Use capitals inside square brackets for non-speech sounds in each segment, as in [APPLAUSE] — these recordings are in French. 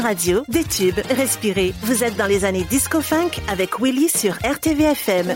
radio, des tubes, respirez. Vous êtes dans les années disco-funk avec Willy sur RTVFM.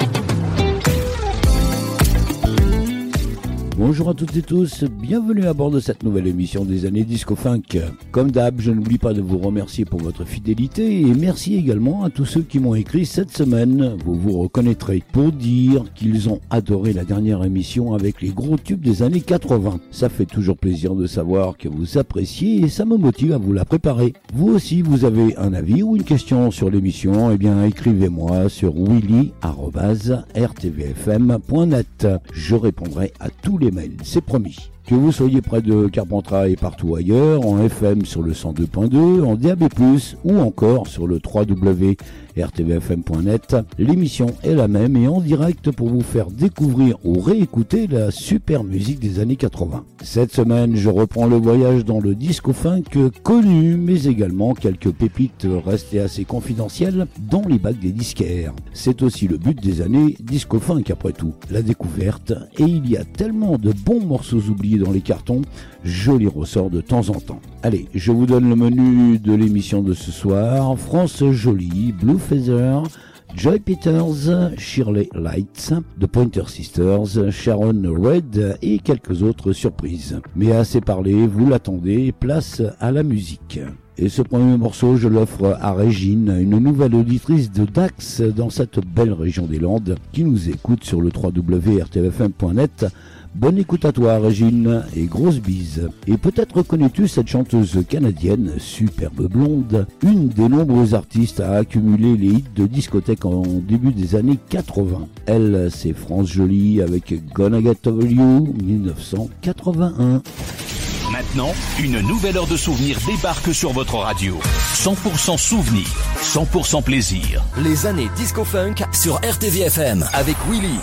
Bonjour à toutes et tous, bienvenue à bord de cette nouvelle émission des années Disco Funk. Comme d'hab, je n'oublie pas de vous remercier pour votre fidélité et merci également à tous ceux qui m'ont écrit cette semaine. Vous vous reconnaîtrez pour dire qu'ils ont adoré la dernière émission avec les gros tubes des années 80. Ça fait toujours plaisir de savoir que vous appréciez et ça me motive à vous la préparer. Vous aussi, vous avez un avis ou une question sur l'émission, eh bien écrivez-moi sur willy.rtvfm.net. Je répondrai à tous les c'est promis. Que vous soyez près de Carpentras et partout ailleurs, en FM sur le 102.2, en DAB+, ou encore sur le www.rtvfm.net, l'émission est la même et en direct pour vous faire découvrir ou réécouter la super musique des années 80. Cette semaine, je reprends le voyage dans le disco funk connu, mais également quelques pépites restées assez confidentielles dans les bacs des disquaires. C'est aussi le but des années disco funk après tout, la découverte, et il y a tellement de bons morceaux oubliés dans les cartons, je les ressors de temps en temps. Allez, je vous donne le menu de l'émission de ce soir. France Jolie, Blue Feather, Joy Peters, Shirley Lights, The Pointer Sisters, Sharon Red et quelques autres surprises. Mais assez parlé, vous l'attendez, place à la musique. Et ce premier morceau, je l'offre à Régine, une nouvelle auditrice de Dax dans cette belle région des Landes, qui nous écoute sur le www.rtfm.net Bonne écoute à toi, Régine, et grosse bise. Et peut-être connais-tu cette chanteuse canadienne, superbe blonde, une des nombreux artistes à accumuler les hits de discothèque en début des années 80. Elle, c'est France Jolie avec Gonna Get Over You, 1981. Maintenant, une nouvelle heure de souvenirs débarque sur votre radio. 100% souvenirs, 100% plaisir. Les années disco funk sur RTVFM avec Willy.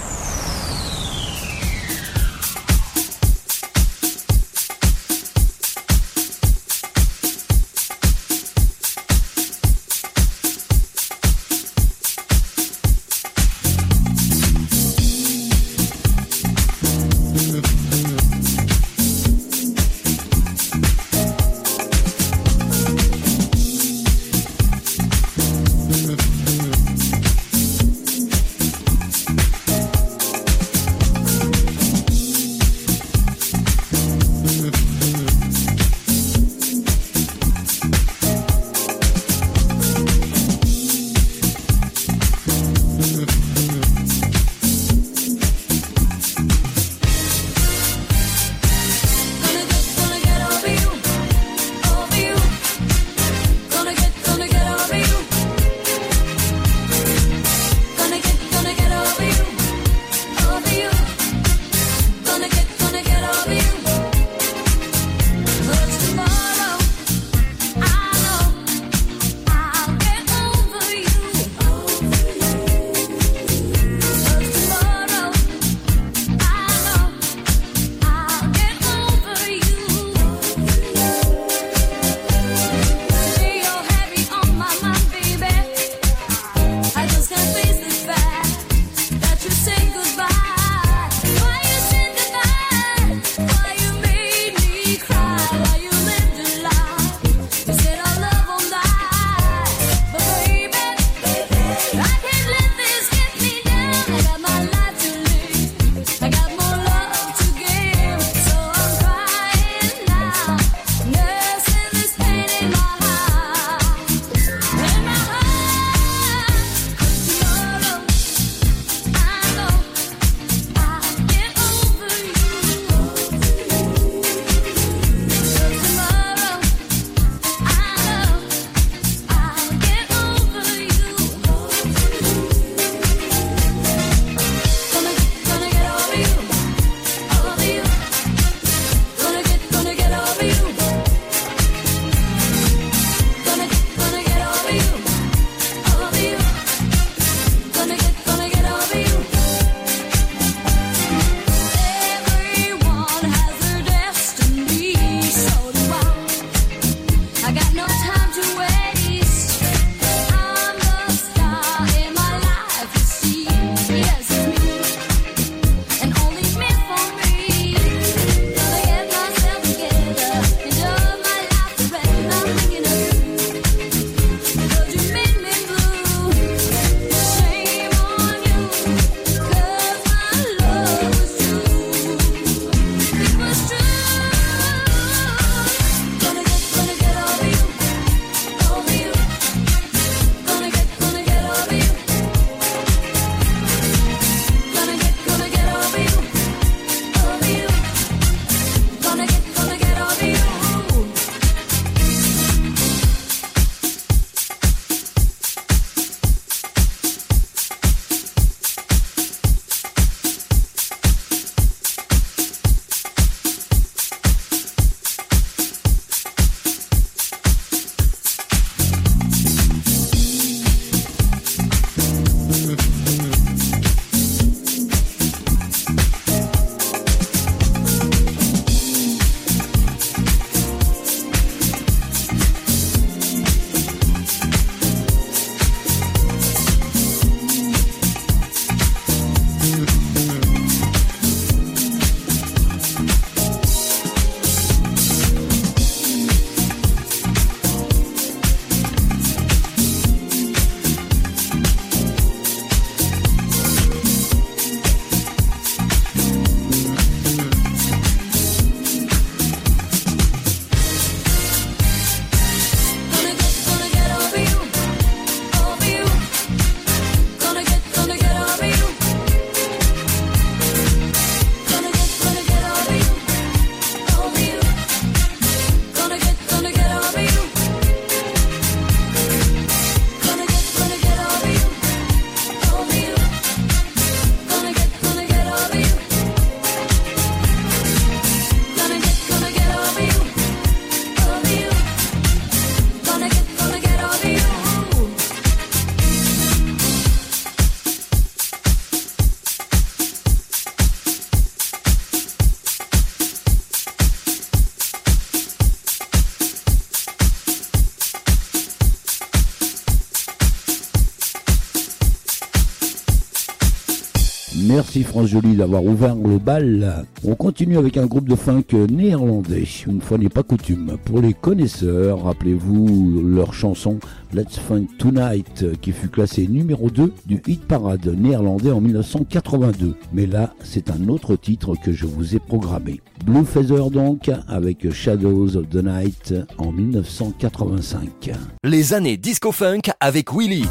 Merci France Jolie d'avoir ouvert le bal. On continue avec un groupe de funk néerlandais. Une fois n'est pas coutume. Pour les connaisseurs, rappelez-vous leur chanson Let's Funk Tonight qui fut classée numéro 2 du hit parade néerlandais en 1982. Mais là, c'est un autre titre que je vous ai programmé. Blue Feather donc avec Shadows of the Night en 1985. Les années disco funk avec Willy.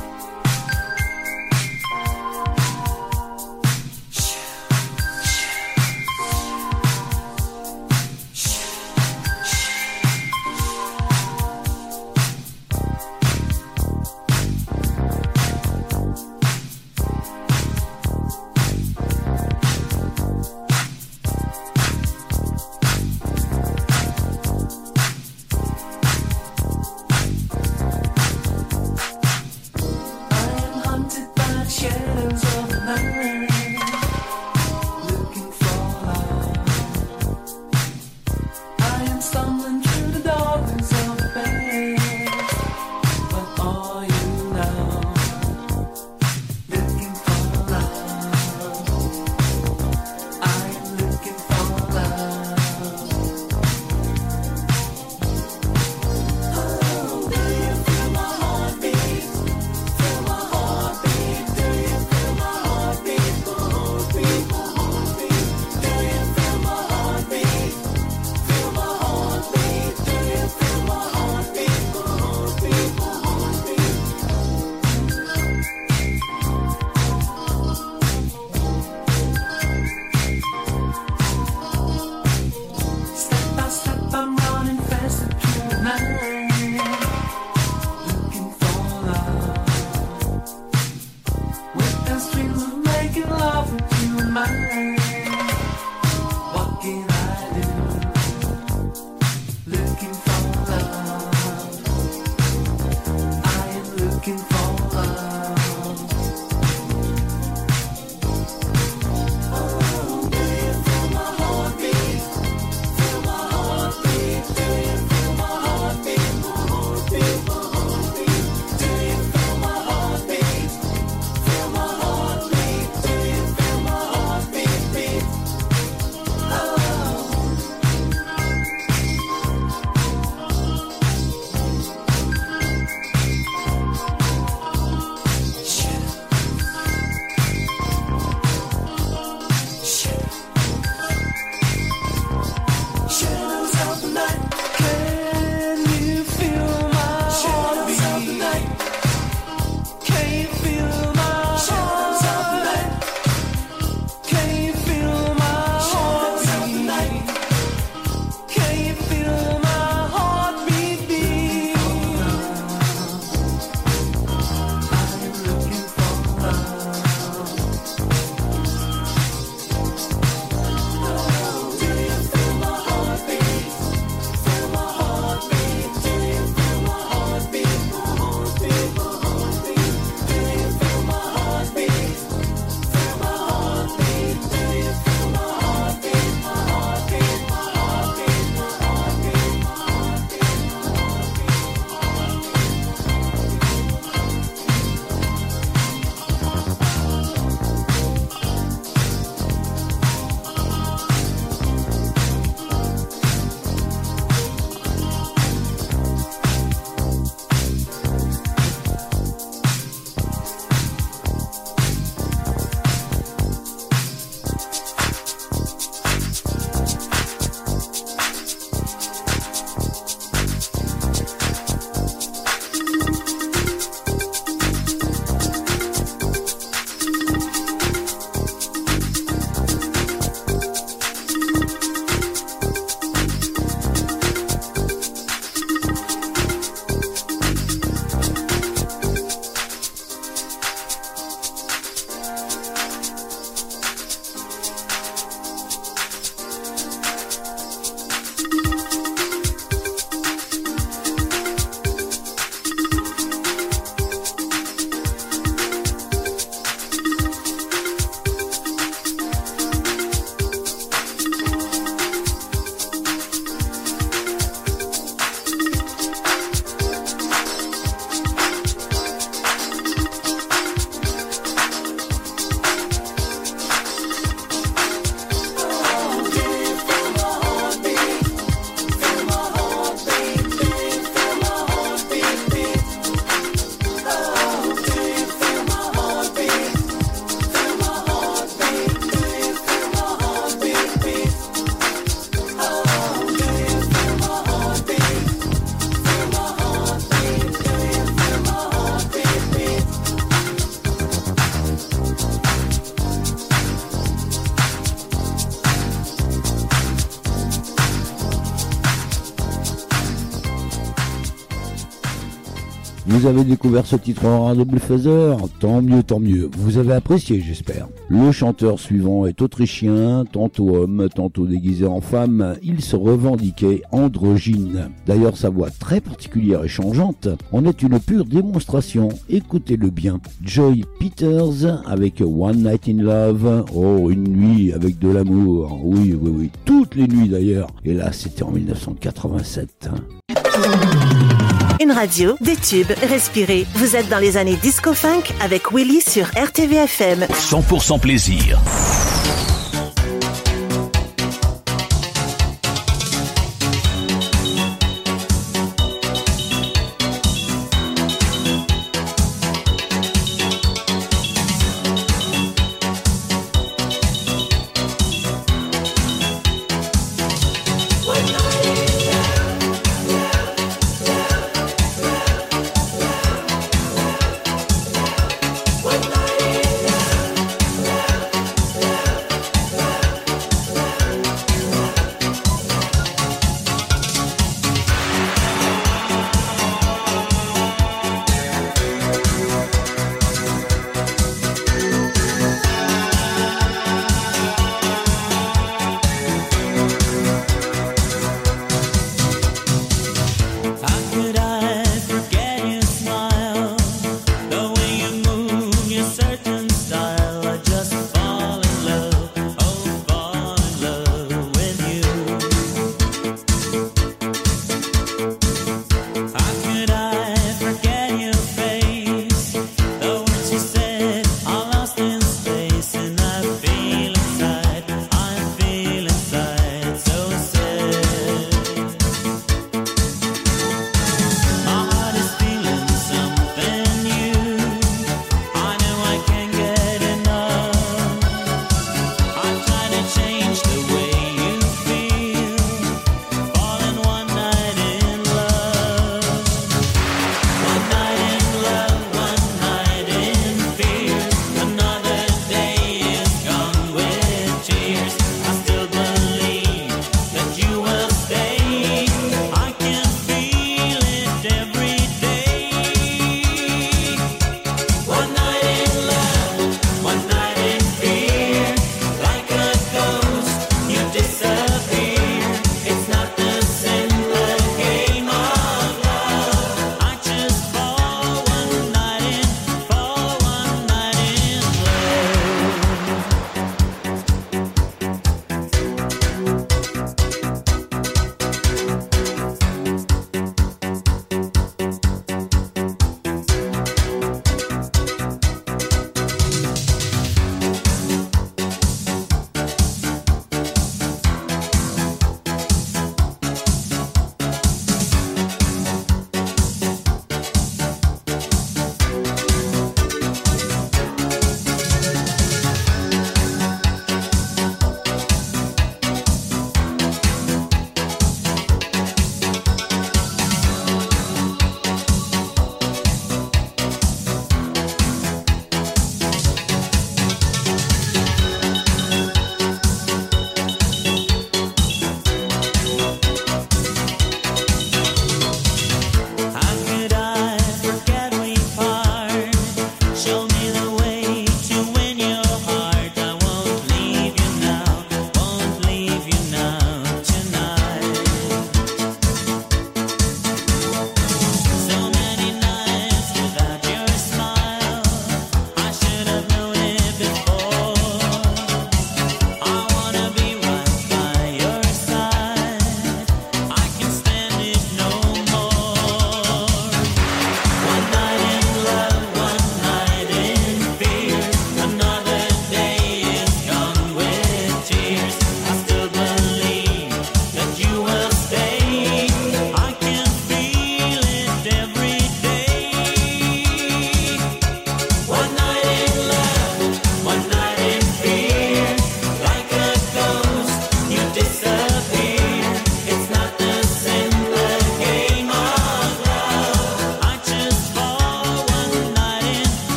Vous avez découvert ce titre en double phaser Tant mieux, tant mieux. Vous avez apprécié, j'espère. Le chanteur suivant est autrichien, tantôt homme, tantôt déguisé en femme. Il se revendiquait androgyne. D'ailleurs, sa voix très particulière et changeante en est une pure démonstration. Écoutez-le bien. Joy Peters avec One Night in Love. Oh, une nuit avec de l'amour. Oui, oui, oui. Toutes les nuits d'ailleurs. Et là, c'était en 1987. Une radio, des tubes, respirez. Vous êtes dans les années disco-funk avec Willy sur RTVFM. 100% plaisir.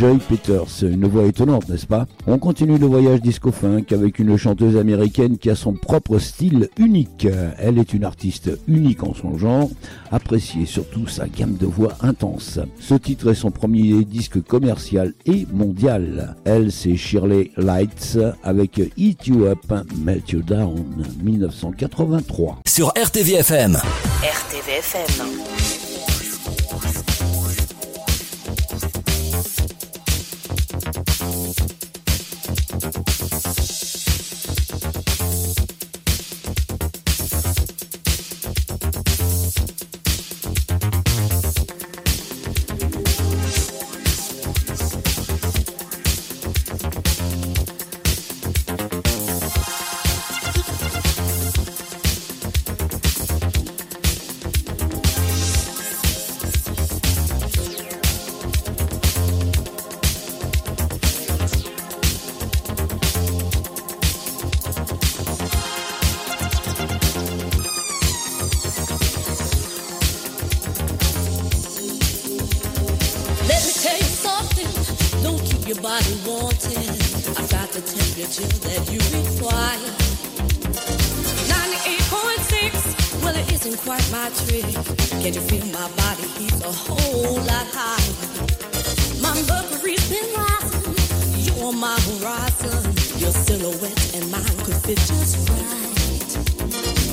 Joy Peters, une voix étonnante, n'est-ce pas? On continue le voyage disco-funk avec une chanteuse américaine qui a son propre style unique. Elle est une artiste unique en son genre, appréciée surtout sa gamme de voix intense. Ce titre est son premier disque commercial et mondial. Elle, c'est Shirley Lights avec Eat You Up, Melt You Down, 1983. Sur RTVFM. RTVFM.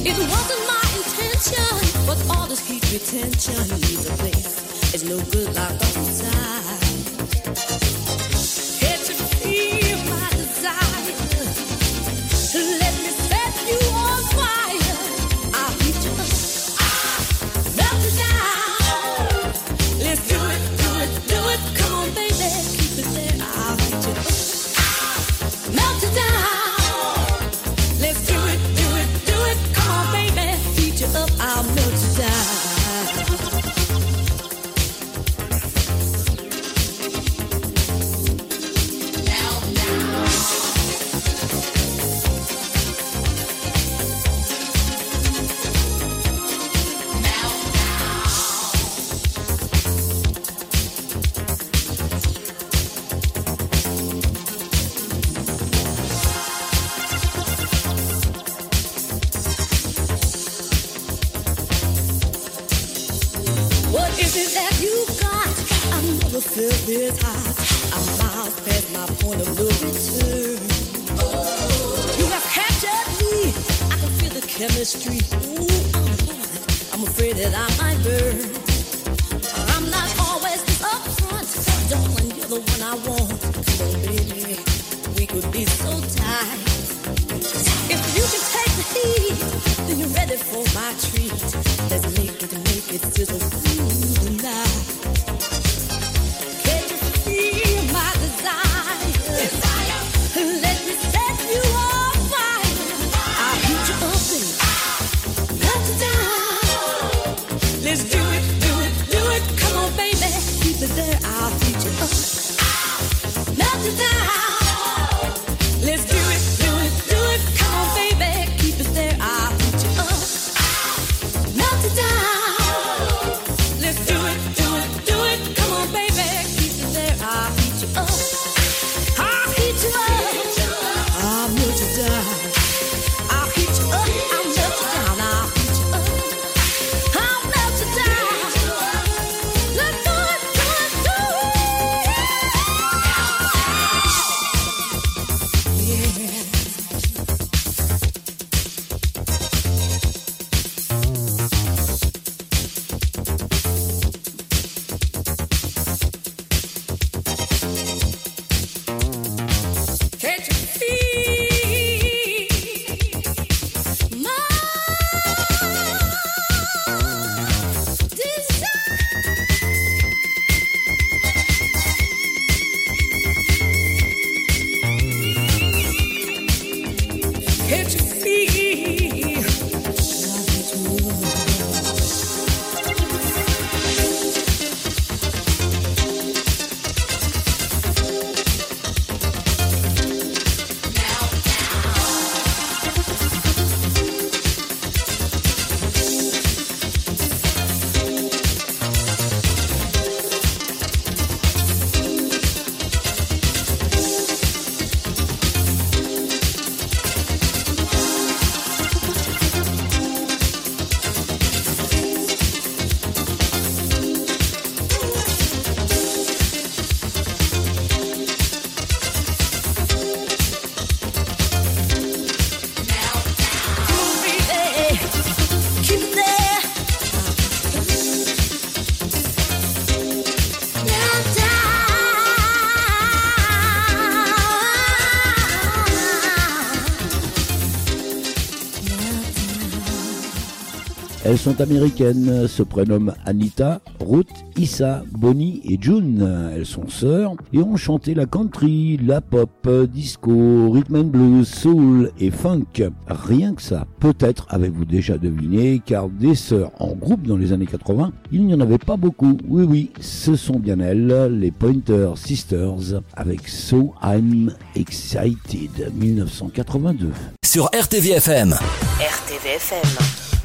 It wasn't my intention, but all this heat retention leaves a place. It's no good like outside. Elles sont américaines, se prénomment Anita, Ruth, Issa, Bonnie et June. Elles sont sœurs et ont chanté la country, la pop, disco, rhythm and blues, soul et funk. Rien que ça. Peut-être avez-vous déjà deviné car des sœurs en groupe dans les années 80, il n'y en avait pas beaucoup. Oui oui, ce sont bien elles, les Pointer Sisters avec So I'm Excited 1982. Sur RTVFM. RTVFM.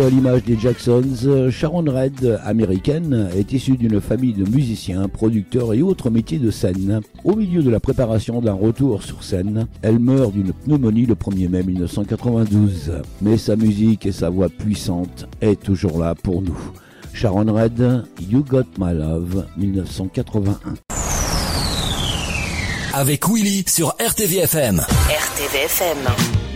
Peu à l'image des Jacksons, Sharon Red, américaine, est issue d'une famille de musiciens, producteurs et autres métiers de scène. Au milieu de la préparation d'un retour sur scène, elle meurt d'une pneumonie le 1er mai 1992. Mais sa musique et sa voix puissante est toujours là pour nous. Sharon Red, You Got My Love, 1981. Avec Willy sur RTVFM. RTVFM.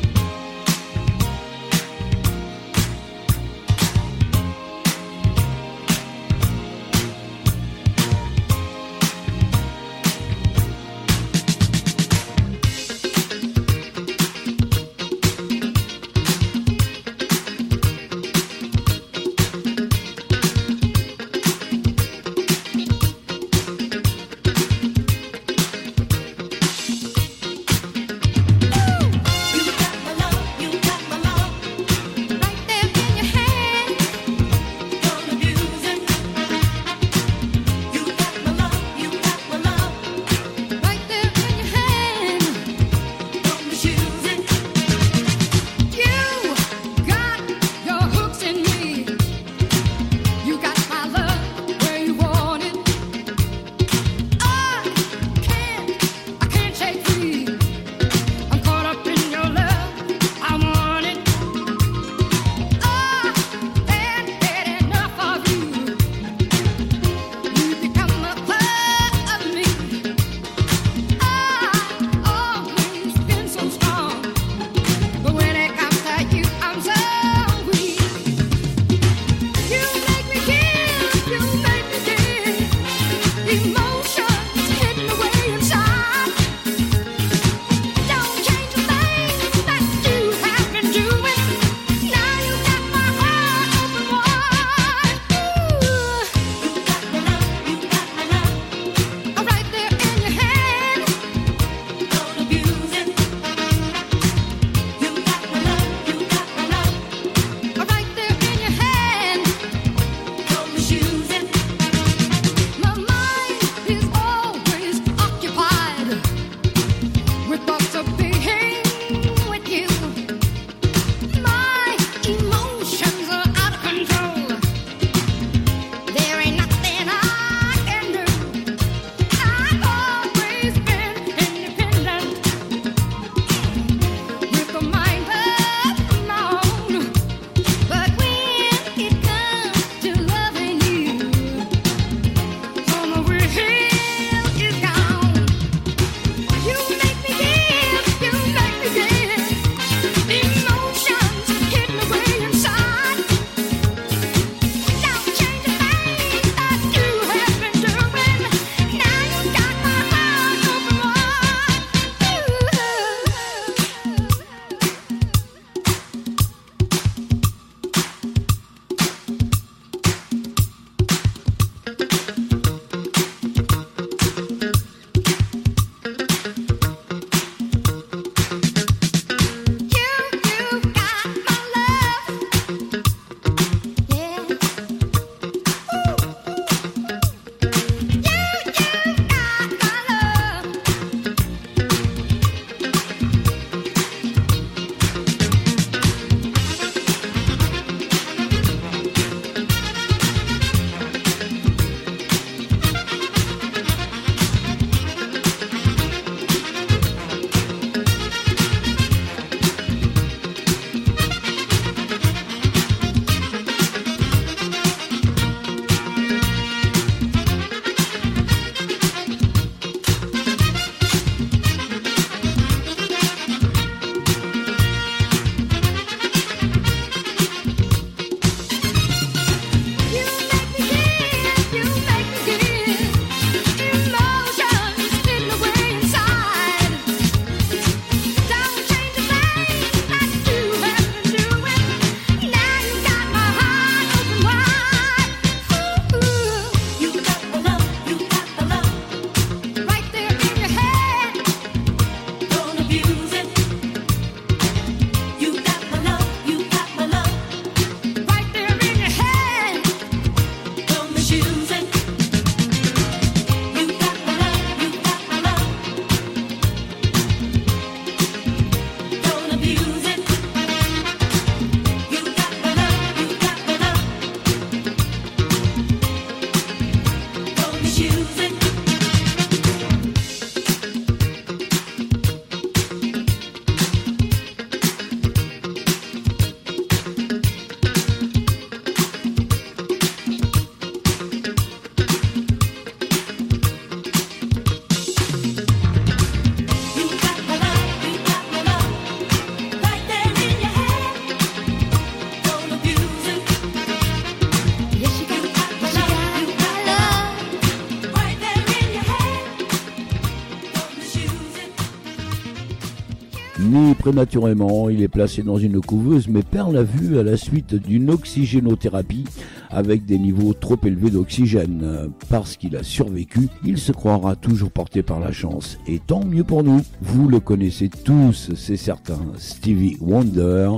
Prématurément, il est placé dans une couveuse mais perd la vue à la suite d'une oxygénothérapie avec des niveaux trop élevés d'oxygène. Parce qu'il a survécu, il se croira toujours porté par la chance. Et tant mieux pour nous. Vous le connaissez tous, c'est certain. Stevie Wonder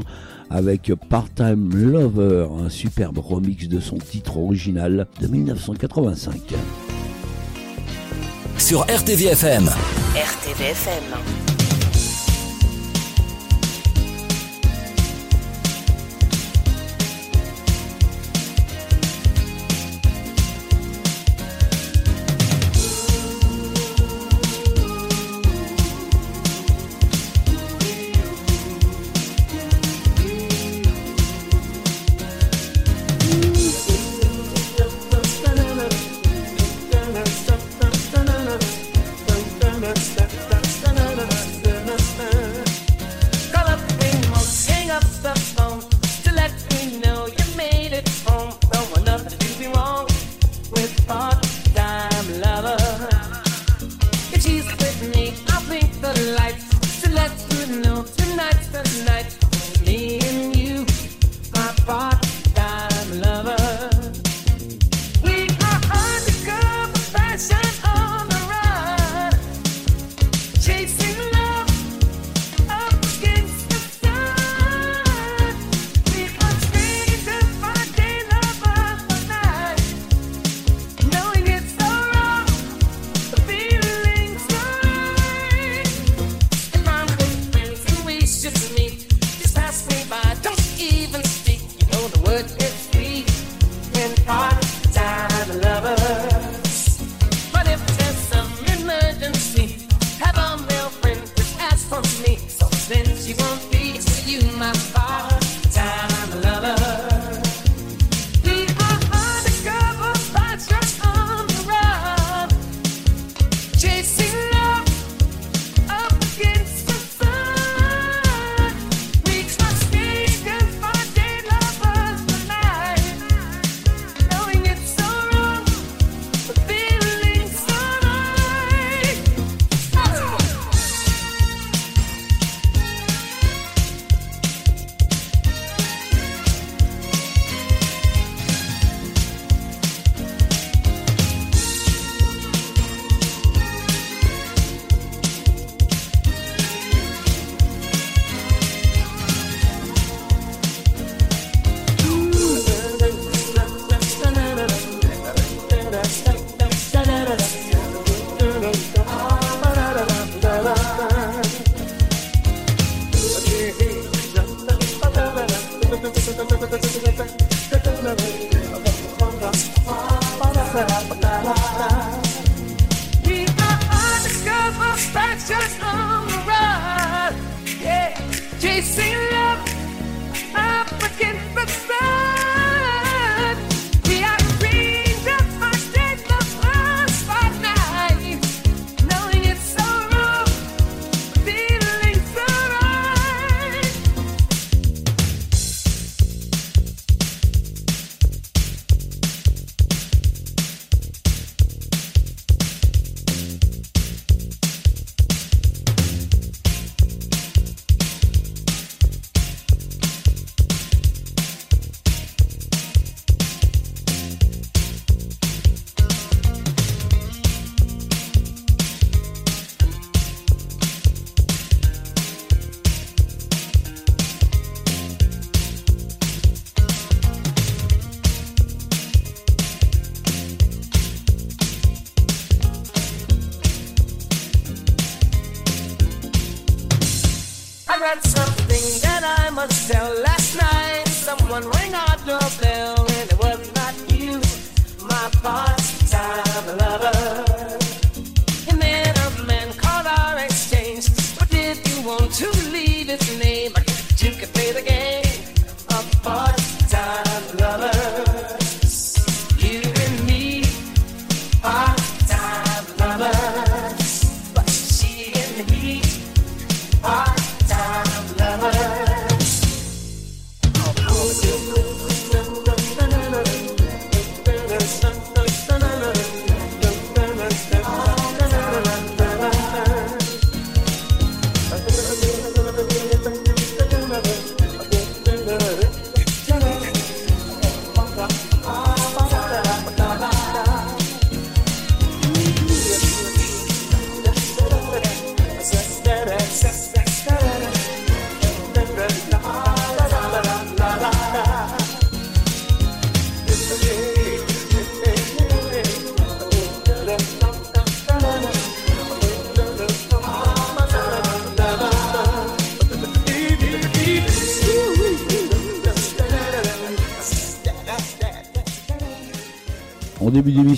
avec Part-Time Lover, un superbe remix de son titre original de 1985. Sur RTVFM. RTVFM.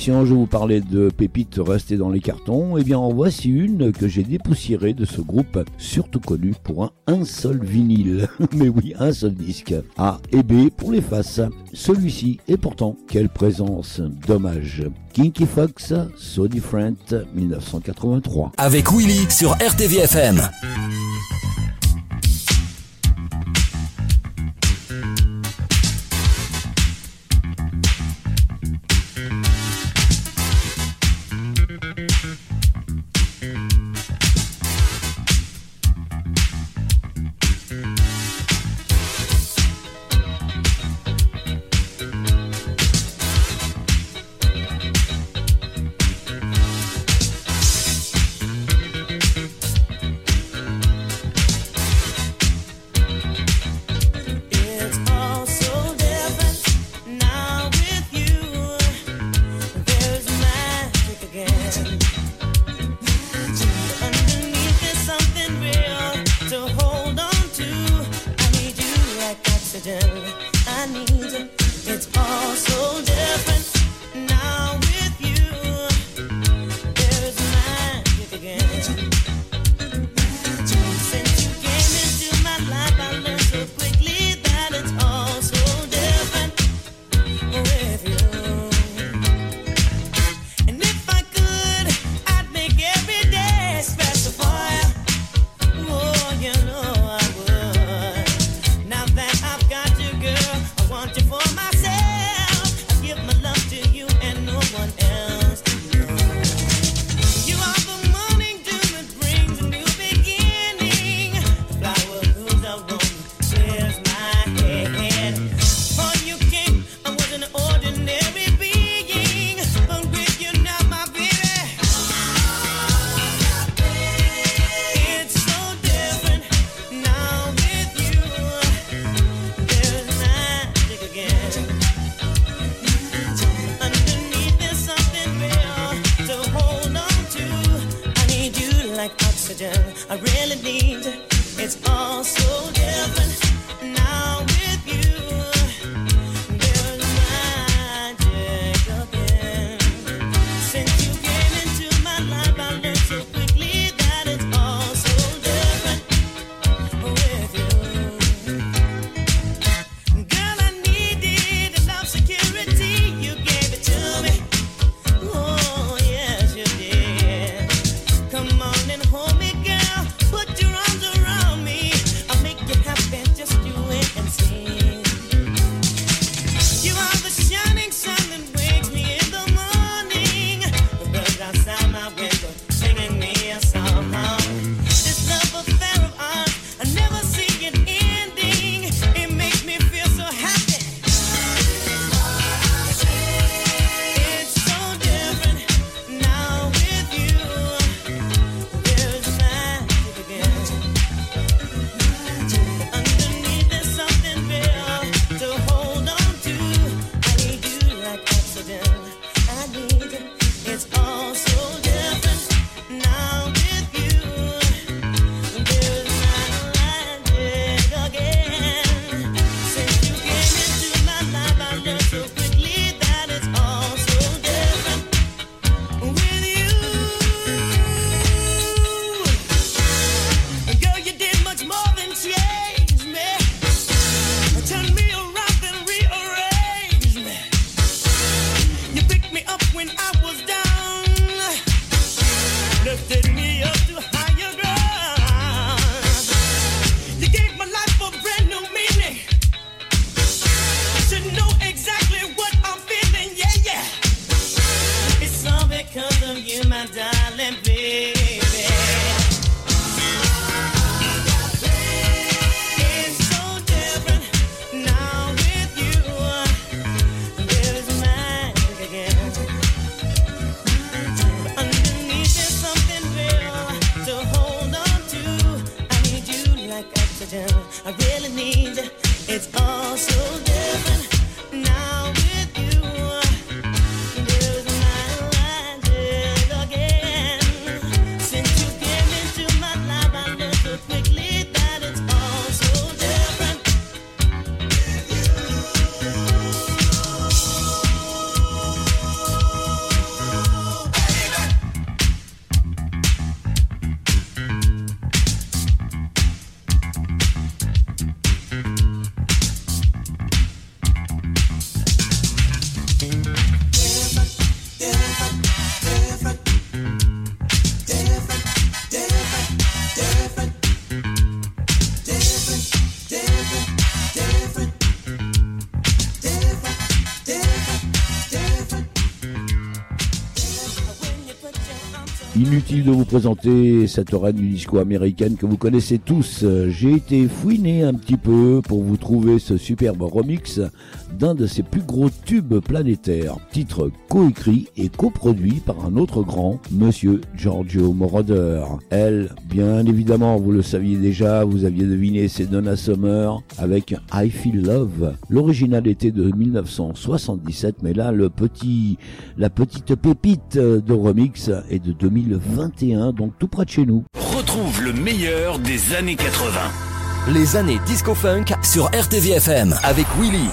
Je vous parlais de pépites restées dans les cartons. Eh bien, en voici une que j'ai dépoussiérée de ce groupe, surtout connu pour un, un seul vinyle. [LAUGHS] Mais oui, un seul disque. A et B pour les faces. Celui-ci, et pourtant, quelle présence, dommage. Kinky Fox, So Different, 1983. Avec Willy sur RTVFM. De vous présenter cette reine du disco américaine que vous connaissez tous. J'ai été fouiné un petit peu pour vous trouver ce superbe remix d'un de ses plus gros tubes planétaires. Titre coécrit et coproduit par un autre grand, Monsieur Giorgio Moroder. Elle, bien évidemment, vous le saviez déjà, vous aviez deviné, c'est Donna Summer avec I Feel Love. L'original était de 1977, mais là, le petit, la petite pépite de remix est de 2021, donc tout près de chez nous. Retrouve le meilleur des années 80. Les années disco funk sur RTVFM avec Willy.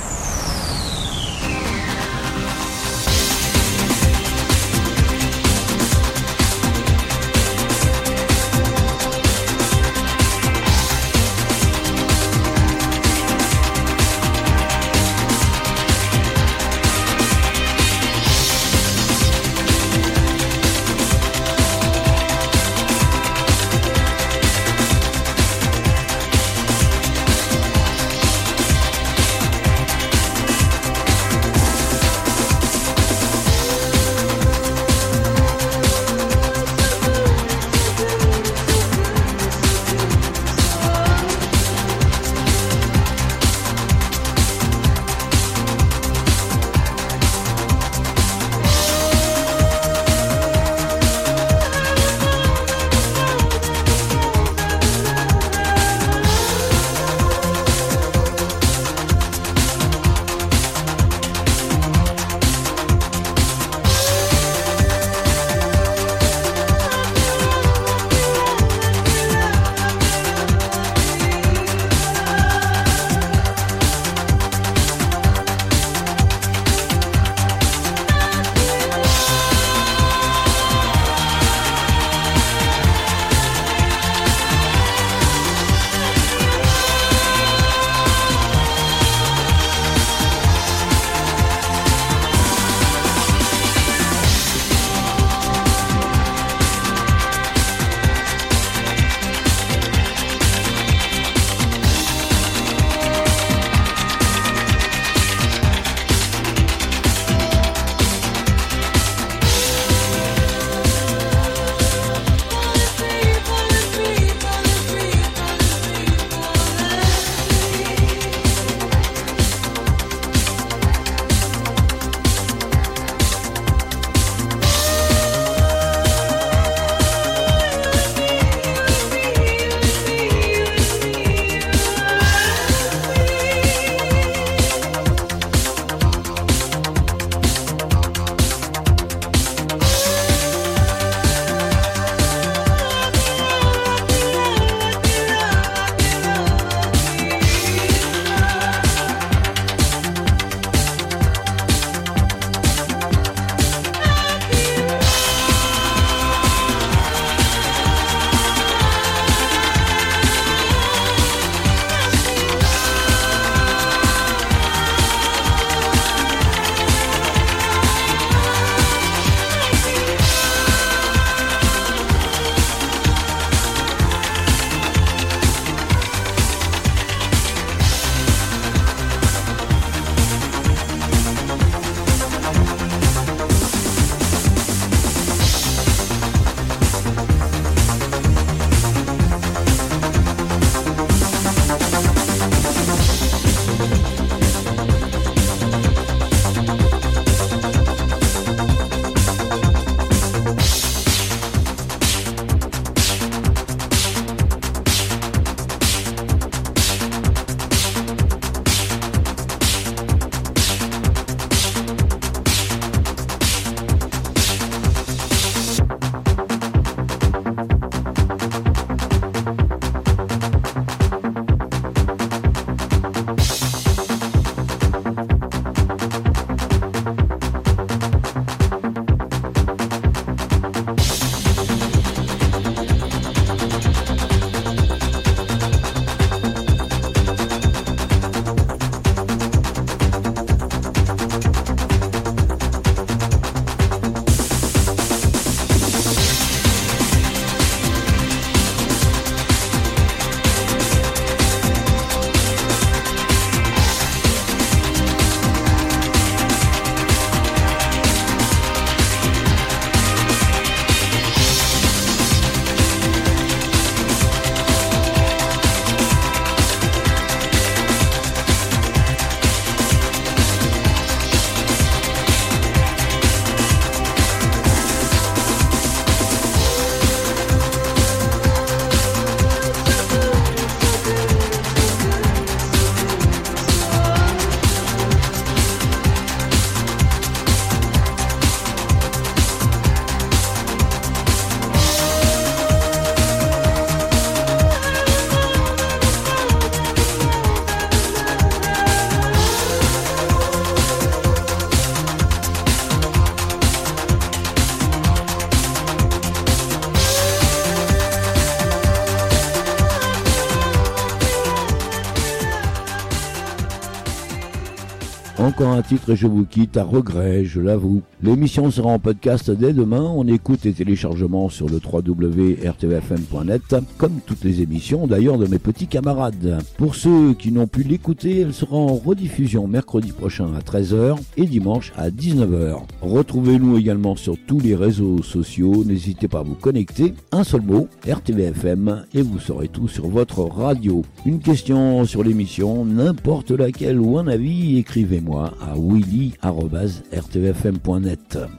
Encore un titre et je vous quitte à regret, je l'avoue. L'émission sera en podcast dès demain. On écoute les téléchargements sur le www.rtvfm.net, comme toutes les émissions d'ailleurs de mes petits camarades. Pour ceux qui n'ont pu l'écouter, elle sera en rediffusion mercredi prochain à 13h et dimanche à 19h. Retrouvez-nous également sur tous les réseaux sociaux. N'hésitez pas à vous connecter. Un seul mot, RTVFM, et vous saurez tout sur votre radio. Une question sur l'émission, n'importe laquelle ou un avis, écrivez-moi à willy.rtvfm.net.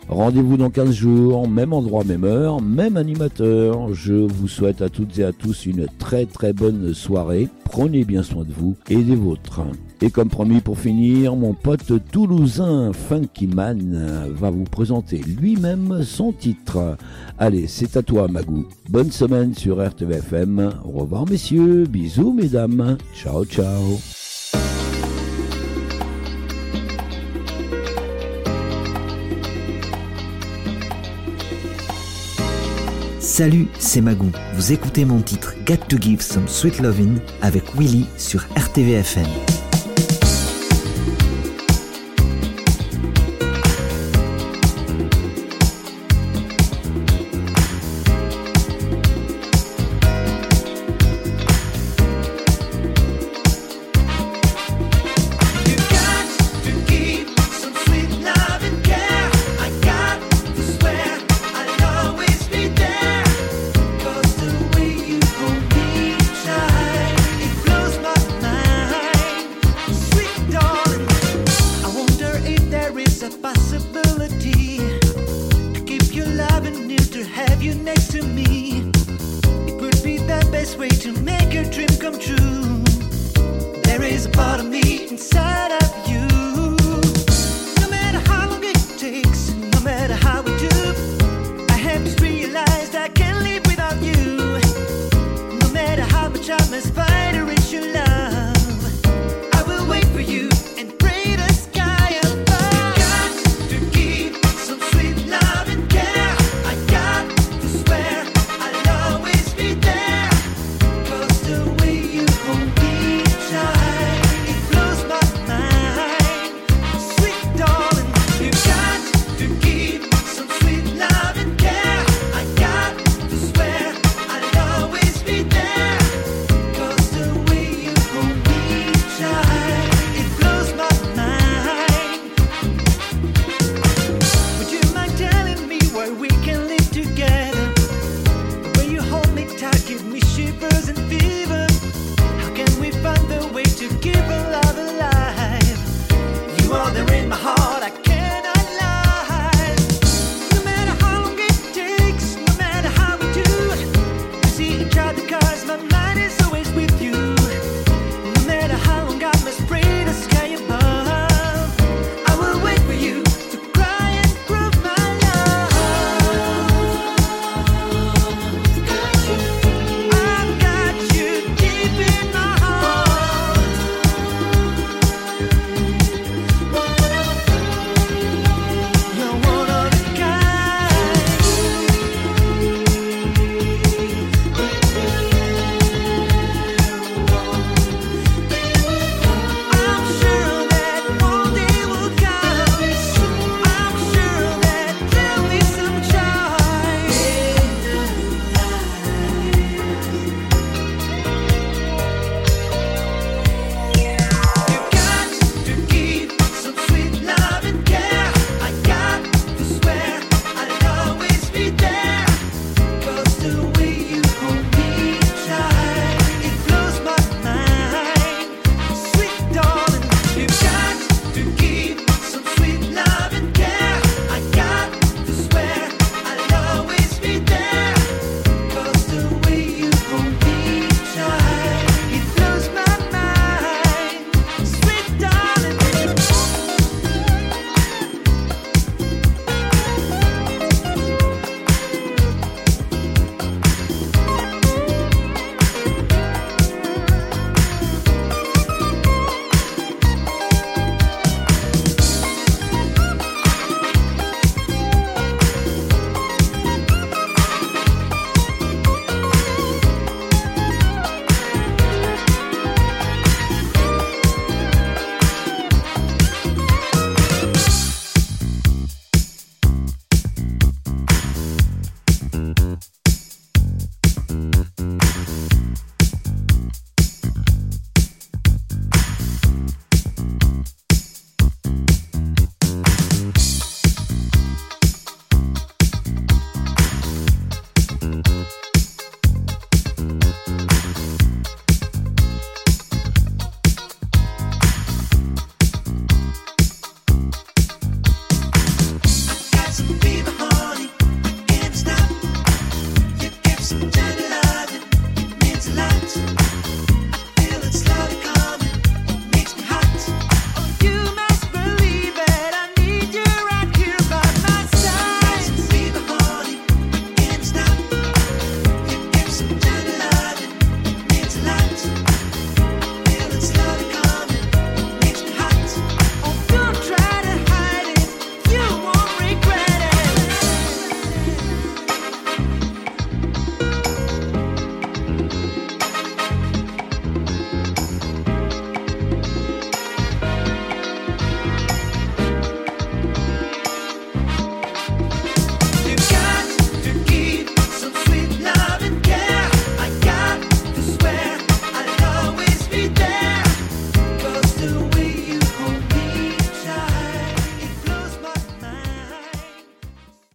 Rendez-vous dans 15 jours, même endroit, même heure, même animateur. Je vous souhaite à toutes et à tous une très très bonne soirée. Prenez bien soin de vous et des vôtres. Et comme promis pour finir, mon pote toulousain Funky Man va vous présenter lui-même son titre. Allez, c'est à toi Magou. Bonne semaine sur RTVFM. Au revoir messieurs, bisous mesdames. Ciao ciao. Salut, c'est Magou. Vous écoutez mon titre Got to Give Some Sweet Lovin' avec Willy sur RTVFM.